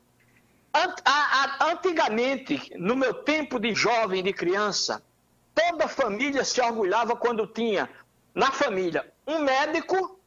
Antigamente, no meu tempo de jovem, de criança, toda família se orgulhava quando tinha na família um médico,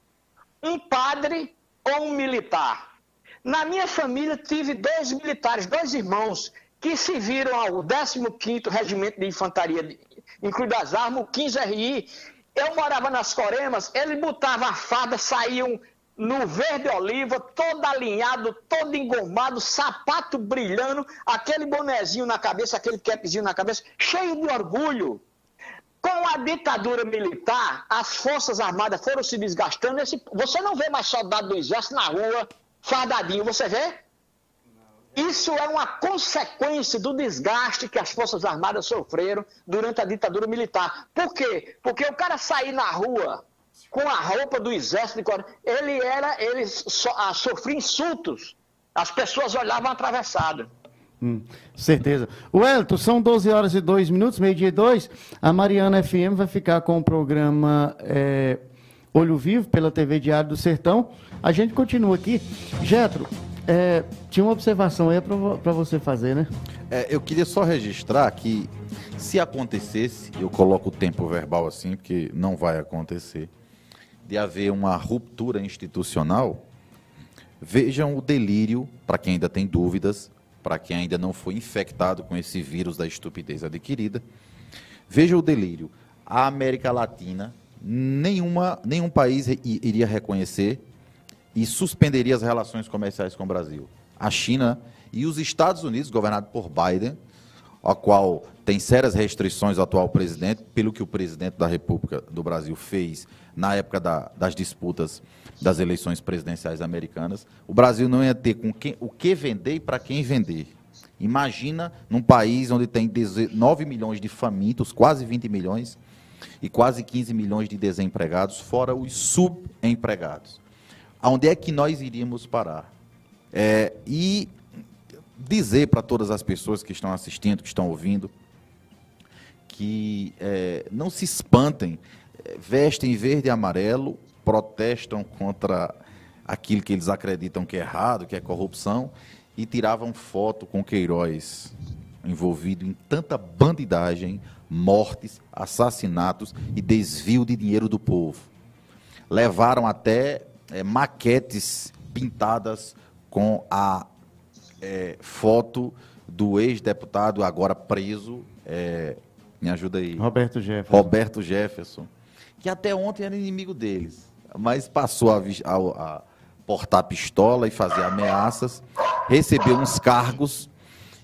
um padre ou um militar. Na minha família tive dois militares, dois irmãos, que se viram ao 15º Regimento de Infantaria, incluindo as armas, o 15 RI. Eu morava nas Coremas, ele botava a farda, saíam no verde oliva, todo alinhado, todo engomado, sapato brilhando, aquele bonezinho na cabeça, aquele capzinho na cabeça, cheio de orgulho. Com a ditadura militar, as forças armadas foram se desgastando. Esse, você não vê mais soldado do exército na rua, fardadinho, você vê? Isso é uma consequência do desgaste que as Forças Armadas sofreram durante a ditadura militar. Por quê? Porque o cara sair na rua com a roupa do exército de ele era, ele so, ah, sofria insultos. As pessoas olhavam atravessado. Hum, certeza. O Elton, são 12 horas e 2 minutos, meio-dia e 2. A Mariana FM vai ficar com o programa é, Olho Vivo pela TV Diário do Sertão. A gente continua aqui. Getro, é, tinha uma observação aí para você fazer, né? É, eu queria só registrar que, se acontecesse, eu coloco o tempo verbal assim, porque não vai acontecer de haver uma ruptura institucional, vejam o delírio, para quem ainda tem dúvidas, para quem ainda não foi infectado com esse vírus da estupidez adquirida, veja o delírio. A América Latina, nenhuma, nenhum país iria reconhecer e suspenderia as relações comerciais com o Brasil. A China e os Estados Unidos, governado por Biden, a qual tem sérias restrições ao atual presidente, pelo que o presidente da República do Brasil fez na época da, das disputas das eleições presidenciais americanas, o Brasil não ia ter com quem, o que vender e para quem vender. Imagina num país onde tem 19 milhões de famintos, quase 20 milhões, e quase 15 milhões de desempregados, fora os subempregados. Aonde é que nós iríamos parar? É, e dizer para todas as pessoas que estão assistindo, que estão ouvindo, que é, não se espantem vestem verde e amarelo, protestam contra aquilo que eles acreditam que é errado, que é corrupção, e tiravam foto com Queiroz envolvido em tanta bandidagem, mortes, assassinatos e desvio de dinheiro do povo. Levaram até é, maquetes pintadas com a é, foto do ex-deputado agora preso, é, me ajuda aí. Roberto Jefferson. Roberto Jefferson que até ontem era inimigo deles, mas passou a, a, a portar pistola e fazer ameaças, recebeu uns cargos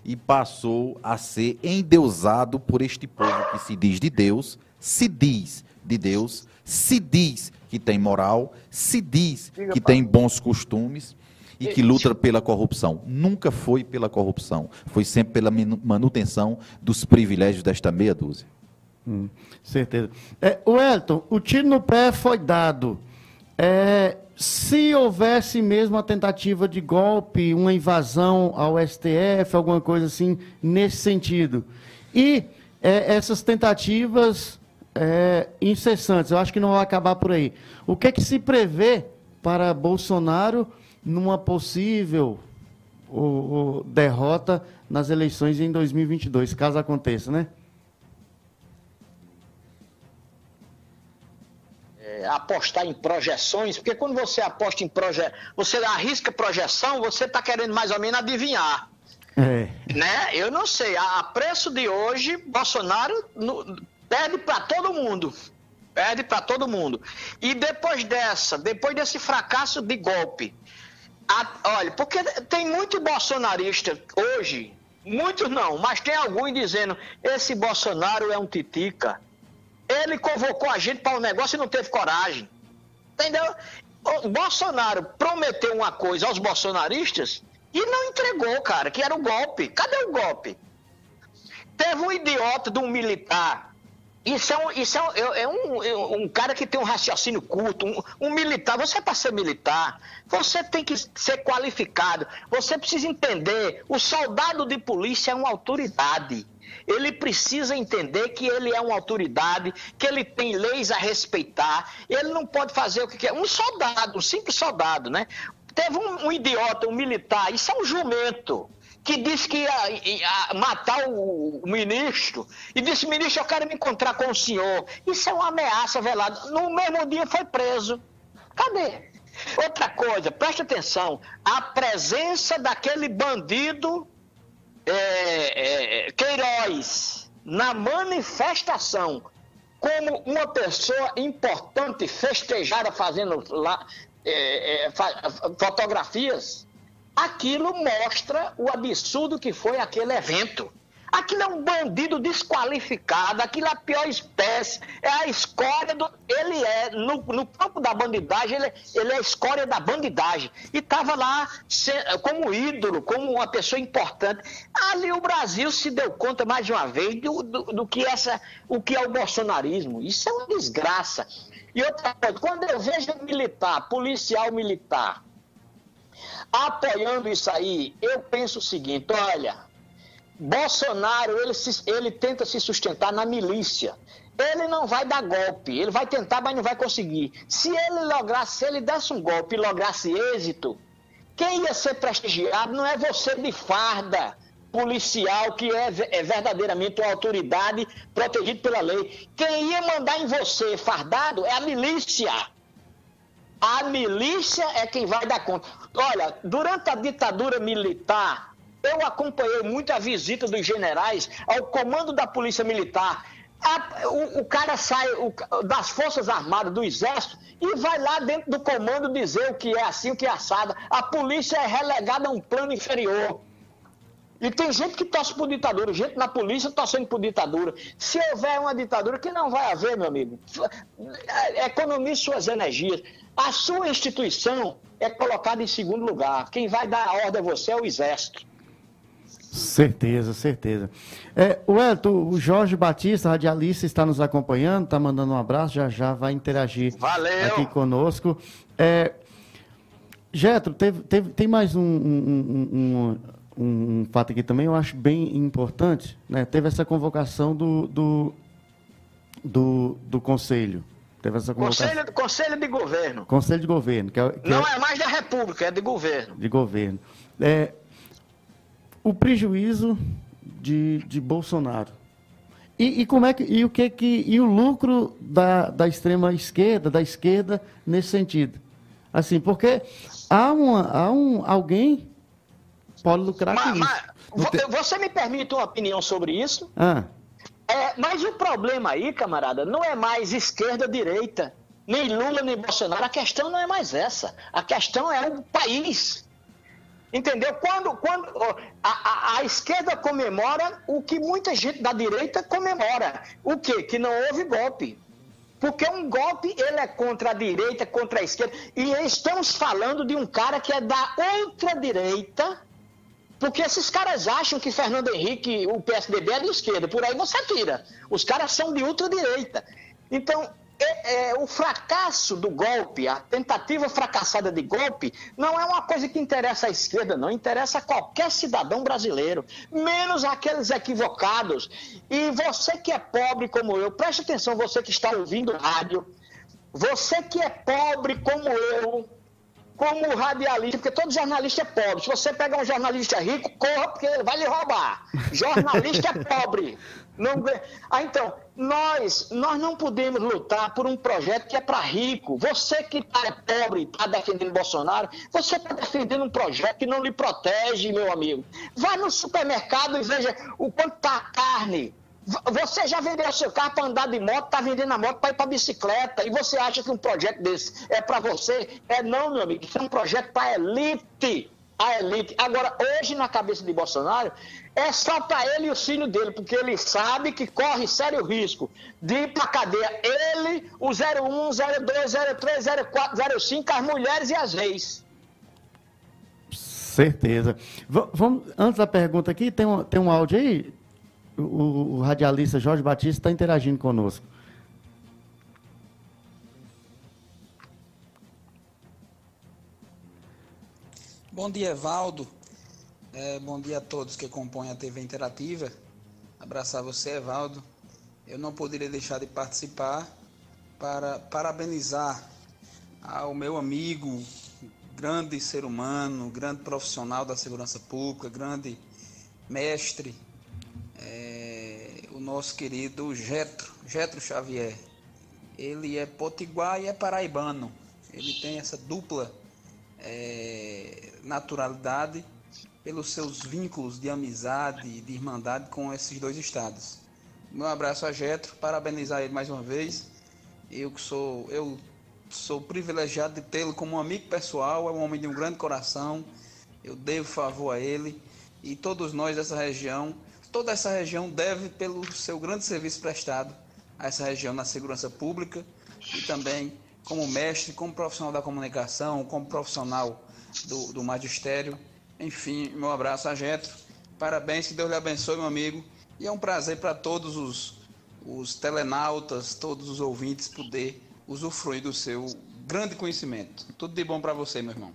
e passou a ser endeusado por este povo que se diz de Deus, se diz de Deus, se diz que tem moral, se diz que tem bons costumes e que luta pela corrupção. Nunca foi pela corrupção, foi sempre pela manutenção dos privilégios desta meia dúzia. Hum, certeza. É, o Elton, o tiro no pé foi dado. É, se houvesse mesmo uma tentativa de golpe, uma invasão ao STF, alguma coisa assim, nesse sentido. E é, essas tentativas é, incessantes, eu acho que não vai acabar por aí. O que é que se prevê para Bolsonaro numa possível o, o derrota nas eleições em 2022, caso aconteça, né? Apostar em projeções, porque quando você aposta em projeção, você arrisca projeção, você está querendo mais ou menos adivinhar. É. Né? Eu não sei. A, preço de hoje, Bolsonaro no, perde para todo mundo. Perde para todo mundo. E depois dessa, depois desse fracasso de golpe, a, olha, porque tem muito bolsonarista hoje, muitos não, mas tem alguns dizendo: esse Bolsonaro é um titica. Ele convocou a gente para um negócio e não teve coragem. Entendeu? O Bolsonaro prometeu uma coisa aos bolsonaristas e não entregou, cara, que era o golpe. Cadê o golpe? Teve um idiota de um militar. Isso é um, isso é um, é um, é um cara que tem um raciocínio curto, um, um militar. Você, é para ser militar, você tem que ser qualificado. Você precisa entender: o soldado de polícia é uma autoridade. Ele precisa entender que ele é uma autoridade, que ele tem leis a respeitar. Ele não pode fazer o que quer. Um soldado, um simples soldado, né? Teve um, um idiota, um militar, isso é um jumento, que disse que ia, ia, matar o, o, ministro, e disse, ministro, eu quero me encontrar com o senhor. Isso é uma ameaça velada. No mesmo dia foi preso. Cadê? Outra coisa, preste atenção, a presença daquele bandido é, é, Queiroz na manifestação como uma pessoa importante festejada fazendo lá é, é, fotografias, aquilo mostra o absurdo que foi aquele evento. Aquilo é um bandido desqualificado, aquilo é a pior espécie, é a escória do. Ele é, no, no campo da bandidagem, ele, ele é a escória da bandidagem. E estava lá se, como ídolo, como uma pessoa importante. Ali o Brasil se deu conta mais de uma vez do, do, do que essa, o que é o bolsonarismo. Isso é uma desgraça. E outra coisa, quando eu vejo militar, policial militar, apoiando isso aí, eu penso o seguinte: olha, Bolsonaro ele, se, ele tenta se sustentar na milícia. Ele não vai dar golpe, ele vai tentar, mas não vai conseguir. Se ele lograsse, se ele desse um golpe e lograsse êxito, quem ia ser prestigiado não é você de farda, policial que é, é verdadeiramente uma autoridade protegida pela lei. Quem ia mandar em você fardado é a milícia. A milícia é quem vai dar conta. Olha, durante a ditadura militar, eu acompanhei muito a visita dos generais ao comando da Polícia Militar. A, o, o, cara sai o, das Forças Armadas, do Exército, e vai lá dentro do comando dizer o que é assim, o que é assado. A polícia é relegada a um plano inferior. E tem gente que torce por ditadura, gente na polícia torcendo por ditadura. Se houver uma ditadura, que não vai haver, meu amigo, economize suas energias. A sua instituição é colocada em segundo lugar. Quem vai dar a ordem a você é o Exército. Certeza, certeza. É, o Elton, o Jorge Batista, radialista, está nos acompanhando, está mandando um abraço, já já vai interagir Valeu. aqui conosco. É, Getro, teve, teve, tem mais um, um, um, um, fato aqui também, eu acho bem importante, né? Teve essa convocação do, do, do, do Conselho. Teve essa convocação. Conselho, conselho de Governo. Conselho de Governo. Que é, que Não é... é... mais da República, é de Governo. De Governo. É, o prejuízo de, de Bolsonaro. E, e, como é que, e o que que e o lucro da, da extrema esquerda, da esquerda nesse sentido? Assim, porque há, uma, há um, alguém pode lucrar mas, com isso. você me permite uma opinião sobre isso? Ah. É, mas o problema aí, camarada, não é mais esquerda-direita, nem Lula, nem Bolsonaro. A questão não é mais essa. A questão é o país. Entendeu? Quando, quando a, a, a, esquerda comemora o que muita gente da direita comemora. O quê? Que não houve golpe. Porque um golpe, ele é contra a direita, contra a esquerda. E estamos falando de um cara que é da outra direita, porque esses caras acham que Fernando Henrique, o PSDB é de esquerda, por aí você tira. Os caras são de ultradireita. Então, é, é, o fracasso do golpe, a tentativa fracassada de golpe, não é uma coisa que interessa à esquerda, não. Interessa a qualquer cidadão brasileiro, menos aqueles equivocados. E você que é pobre como eu, preste atenção, você que está ouvindo rádio, você que é pobre como eu, como radialista, porque todo jornalista é pobre. Se você pegar um jornalista rico, corra, porque ele vai lhe roubar. Jornalista é pobre. Não... Ah, então, nós, nós não podemos lutar por um projeto que é para rico. Você que tá, é pobre e está defendendo Bolsonaro, você está defendendo um projeto que não lhe protege, meu amigo. Vá no supermercado e veja o quanto está a carne. Você já vendeu seu carro para andar de moto, está vendendo a moto para ir para bicicleta, e você acha que um projeto desse é para você? É não, meu amigo, isso é um projeto para a elite. A elite. Agora, hoje, na cabeça de Bolsonaro, é só para ele e o filho dele, porque ele sabe que corre sério risco de ir para a cadeia. Ele, o 01, 02, 03, 04, 05, as mulheres e as reis. Certeza. V vamos, antes da pergunta aqui, tem um, tem um áudio aí? O, o radialista Jorge Batista está interagindo conosco. Bom dia, Evaldo. É, bom dia a todos que compõem a TV Interativa. Abraçar você, Evaldo. Eu não poderia deixar de participar para parabenizar ao meu amigo, grande ser humano, grande profissional da segurança pública, grande mestre, é, o nosso querido Getro, Getro Xavier. Ele é potiguar e é paraibano. Ele tem essa dupla é, naturalidade pelos seus vínculos de amizade e de irmandade com esses dois estados. Meu abraço a Getro, parabenizar ele mais uma vez. Eu que sou, eu sou privilegiado de tê-lo como um amigo pessoal, é um homem de um grande coração. Eu devo favor a ele e todos nós dessa região toda essa região deve pelo seu grande serviço prestado a essa região na segurança pública e também como mestre, como profissional da comunicação, como profissional do, do magistério. Enfim, meu abraço a Getro. Parabéns, que Deus lhe abençoe, meu amigo. E é um prazer para todos os, os telenautas, todos os ouvintes poder usufruir do seu grande conhecimento. Tudo de bom para você, meu irmão.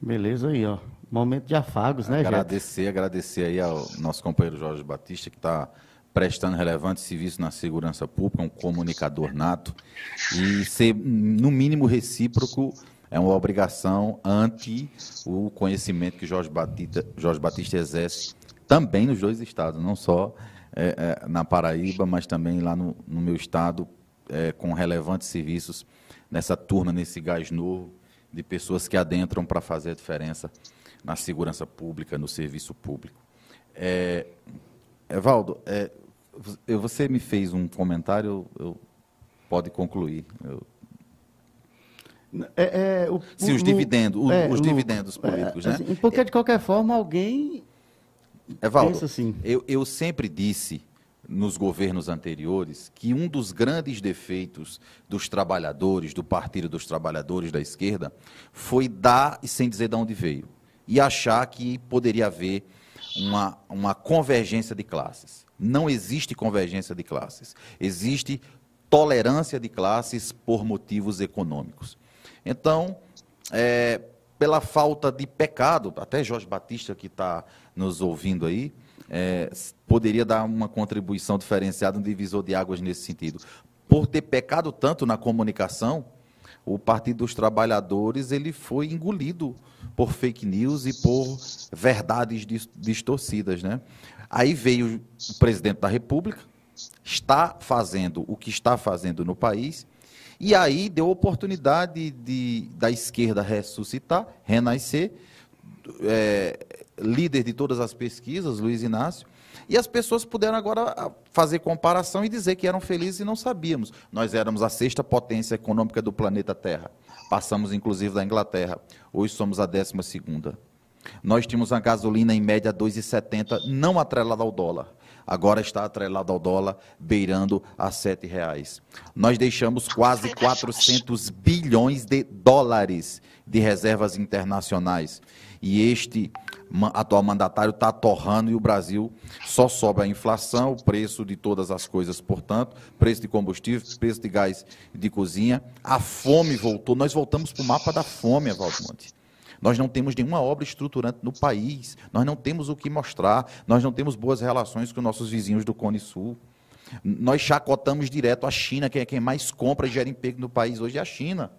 Beleza aí, ó. Momento de afagos, né, Agradecer, agradecer aí ao nosso companheiro Jorge Batista, que está prestando relevante serviço na segurança pública, um comunicador nato, e ser, no mínimo, recíproco é uma obrigação ante o conhecimento que Jorge Batista, Jorge Batista exerce também nos dois estados, não só é, é, na Paraíba, mas também lá no, no meu estado, é, com relevantes serviços nessa turma, nesse gás novo, de pessoas que adentram para fazer a diferença na segurança pública, no serviço público. É, Evaldo, é, você me fez um comentário, eu, pode concluir. Eu... É, é, o, Sim, os, dividendos, os, é, os dividendos é, políticos, né? Assim, porque, de qualquer forma, alguém Evaldo, pensa assim. Eu, eu sempre disse nos governos anteriores que um dos grandes defeitos dos trabalhadores, do Partido dos Trabalhadores da esquerda, foi dar e sem dizer de onde veio e achar que poderia haver uma, uma convergência de classes. Não existe convergência de classes. Existe tolerância de classes por motivos econômicos. Então, é, pela falta de pecado, até Jorge Batista, que está nos ouvindo aí, é, poderia dar uma contribuição diferenciada, um divisor de águas nesse sentido. Por ter pecado tanto na comunicação, o Partido dos Trabalhadores ele foi engolido por fake news e por verdades distorcidas, né? Aí veio o presidente da República, está fazendo o que está fazendo no país, e aí deu oportunidade de, da esquerda ressuscitar, renascer, é, líder de todas as pesquisas, Luiz Inácio, e as pessoas puderam agora ah, fazer comparação e dizer que eram felizes e não sabíamos. Nós éramos a sexta potência econômica do planeta Terra. Passamos, inclusive, da Inglaterra. Hoje somos a décima segunda. Nós tínhamos a gasolina em média 2,70, não atrelada ao dólar. Agora está atrelada ao dólar, beirando a R$ reais. Nós deixamos quase 400 bilhões de dólares de reservas internacionais e este atual mandatário está torrando e o Brasil só sobe a inflação, o preço de todas as coisas, portanto, preço de combustível, preço de gás de cozinha, a fome voltou, nós voltamos para o mapa da fome, Evaldo Monte. Nós não temos nenhuma obra estruturante no país, nós não temos o que mostrar, nós não temos boas relações com nossos vizinhos do Cone Sul. Nós chacotamos direto a China, quem é quem mais compra e gera emprego no país hoje é a China.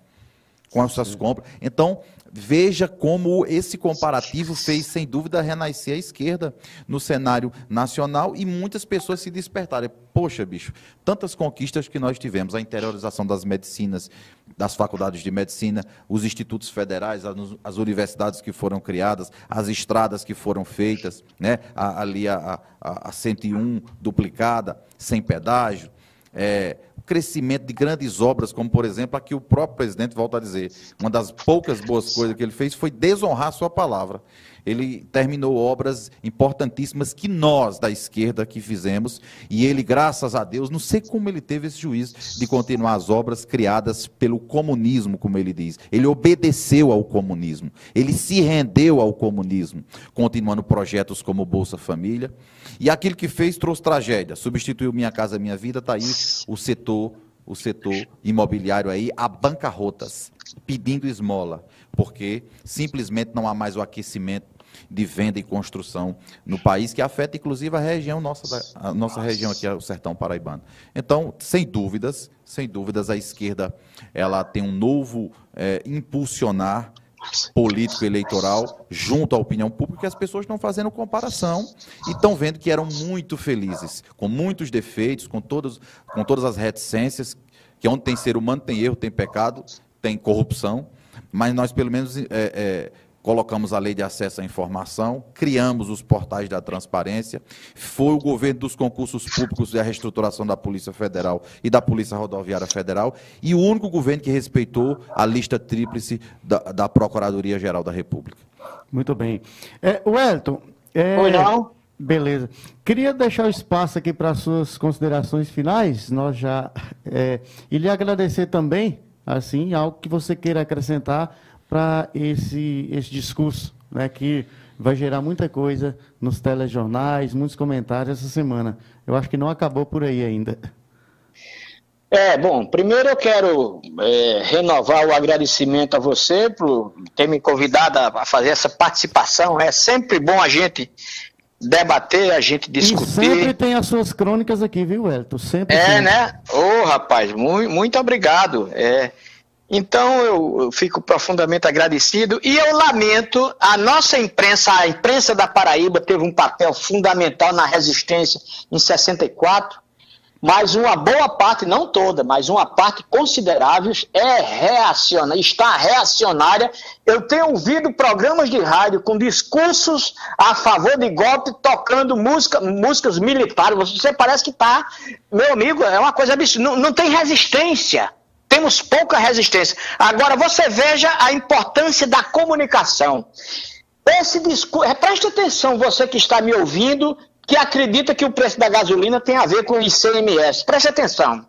com as suas compras. Então, Veja como esse comparativo fez, sem dúvida, renascer a esquerda no cenário nacional e muitas pessoas se despertarem. Poxa, bicho, tantas conquistas que nós tivemos, a interiorização das medicinas, das faculdades de medicina, os institutos federais, as, universidades que foram criadas, as estradas que foram feitas, né? ali a, a, a 101 duplicada, sem pedágio. É, crescimento de grandes obras, como por exemplo aqui o próprio presidente volta a dizer, uma das poucas boas coisas que ele fez foi desonrar a sua palavra ele terminou obras importantíssimas que nós da esquerda que fizemos, e ele, graças a Deus, não sei como ele teve esse juízo de continuar as obras criadas pelo comunismo, como ele diz. Ele obedeceu ao comunismo, ele se rendeu ao comunismo, continuando projetos como Bolsa Família. E aquilo que fez trouxe tragédia, substituiu Minha Casa Minha Vida, está aí o setor o setor imobiliário aí a bancarrotas, pedindo esmola, porque simplesmente não há mais o aquecimento de venda e construção no país, que afeta inclusive a região nossa, a nossa região aqui, o sertão paraibano. Então, sem dúvidas, sem dúvidas, a esquerda ela tem um novo é, impulsionar político eleitoral junto à opinião pública, as pessoas estão fazendo comparação e estão vendo que eram muito felizes, com muitos defeitos, com todas, com todas as reticências, que onde tem ser humano tem erro, tem pecado, tem corrupção, mas nós pelo menos é, é, colocamos a lei de acesso à informação, criamos os portais da transparência, foi o governo dos concursos públicos e a reestruturação da Polícia Federal e da Polícia Rodoviária Federal, e o único governo que respeitou a lista tríplice da, da Procuradoria-Geral da República. Muito bem. É, Wellington. É... Oi, não? Beleza. Queria deixar o espaço aqui para as suas considerações finais, nós já. É, e lhe agradecer também, assim, algo que você queira acrescentar para esse, esse discurso, né, que vai gerar muita coisa nos telejornais, muitos comentários essa semana. Eu acho que não acabou por aí ainda. É, bom, primeiro eu quero é, renovar o agradecimento a você por ter me convidado a fazer essa participação. É sempre bom a gente debater, a gente discutir. E sempre tem as suas crônicas aqui, viu, Elton? Sempre. É, tem. né? Ô, oh, rapaz, muito, muito obrigado. É, então eu, fico profundamente agradecido e eu lamento a nossa imprensa, a imprensa da Paraíba teve um papel fundamental na resistência em 64, mas uma boa parte, não toda, mas uma parte considerável é reacionária, está reacionária. Eu tenho ouvido programas de rádio com discursos a favor de golpe, tocando música, músicas militares. Você parece que está, meu amigo, é uma coisa absurda, não, não tem resistência. Temos pouca resistência. Agora, você veja a importância da comunicação. Esse discurso, é, preste atenção, você que está me ouvindo, que acredita que o preço da gasolina tem a ver com o ICMS. Preste atenção.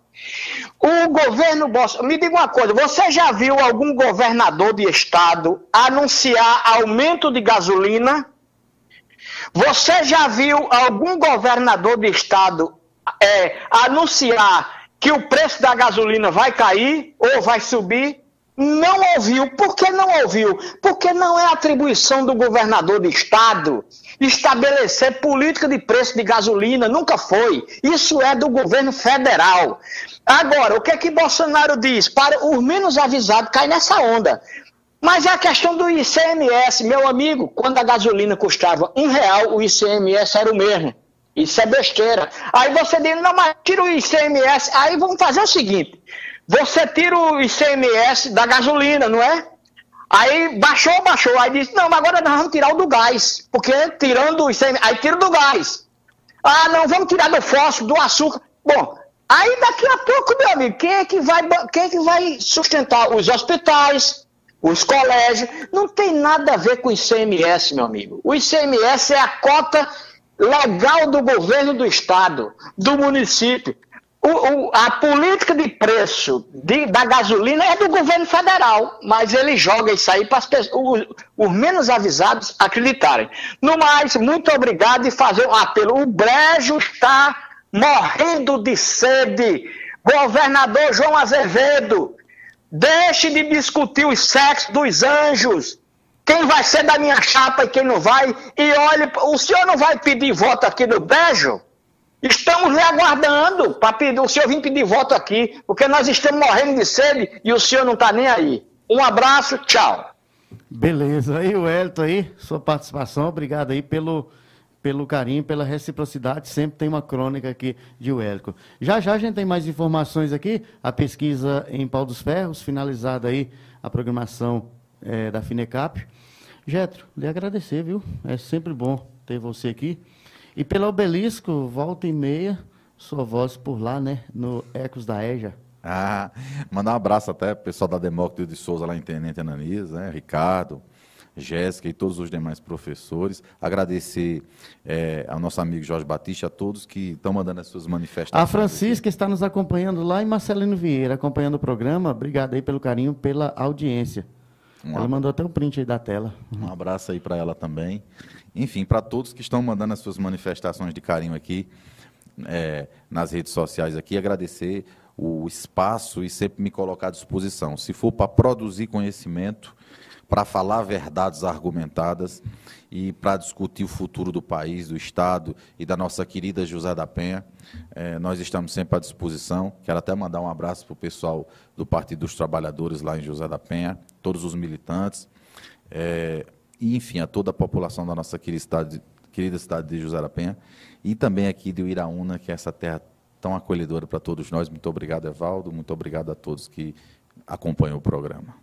O governo Bolsonaro, me diga uma coisa, você já viu algum governador de estado anunciar aumento de gasolina? Você já viu algum governador de estado é, anunciar que o preço da gasolina vai cair ou vai subir? Não ouviu. Por que não ouviu? Porque não é atribuição do governador de estado estabelecer política de preço de gasolina, nunca foi. Isso é do governo federal. Agora, o que é que Bolsonaro diz? Para os menos avisados cair nessa onda. Mas é a questão do ICMS, meu amigo. Quando a gasolina custava um real, o ICMS era o mesmo. Isso é besteira. Aí você diz, não, mas tira o ICMS. Aí vamos fazer o seguinte: você tira o ICMS da gasolina, não é? Aí baixou, baixou. Aí disse, não, mas agora nós vamos tirar o do gás. Porque tirando o ICMS, aí tira do gás. Ah, não, vamos tirar do fósforo, do açúcar. Bom, aí daqui a pouco, meu amigo, quem é que vai, quem é que vai sustentar? Os hospitais, os colégios. Não tem nada a ver com o ICMS, meu amigo. O ICMS é a cota legal do governo do estado, do município. O, o, a política de preço de, da gasolina é do governo federal, mas ele joga isso aí para pessoas, os, menos avisados acreditarem. No mais, muito obrigado e fazer um apelo. O Brejo está morrendo de sede. Governador João Azevedo, deixe de discutir os sexos dos anjos quem vai ser da minha chapa e quem não vai. E olhe, o senhor não vai pedir voto aqui no Bejo? Estamos lhe aguardando para pedir, o senhor vir pedir voto aqui, porque nós estamos morrendo de sede e o senhor não está nem aí. Um abraço, tchau. Beleza, aí o Elton aí, sua participação, obrigado aí pelo, pelo carinho, pela reciprocidade, sempre tem uma crônica aqui de Wellington. Já já a gente tem mais informações aqui, a pesquisa em Pau dos Ferros, finalizada aí a programação é, da Finecap. Getro, lhe agradecer, viu? É sempre bom ter você aqui. E pelo obelisco, volta e meia, sua voz por lá, né? No Ecos da EJA. Ah, mandar um abraço até pro pessoal da Demócrito de Souza lá em Tenente Ananias, né? Ricardo, Jéssica e todos os demais professores. Agradecer é, ao nosso amigo Jorge Batista, a todos que estão mandando as suas manifestações. A Francisca está nos acompanhando lá em Marcelino Vieira, acompanhando o programa. Obrigado aí pelo carinho, pela audiência. Um ela mandou até um print aí da tela. Um abraço aí para ela também. Enfim, para todos que estão mandando as suas manifestações de carinho aqui é, nas redes sociais aqui, agradecer o espaço e sempre me colocar à disposição. Se for para produzir conhecimento, para falar verdades argumentadas e para discutir o futuro do país, do Estado e da nossa querida José da Penha, é, nós estamos sempre à disposição. Quero até mandar um abraço para o pessoal do Partido dos Trabalhadores lá em José da Penha, todos os militantes, é, e, enfim, a toda a população da nossa querida cidade, querida cidade de José da Penha, e também aqui de Uiraúna, que é essa terra tão acolhedora para todos nós. Muito obrigado, Evaldo. Muito obrigado a todos que acompanham o programa.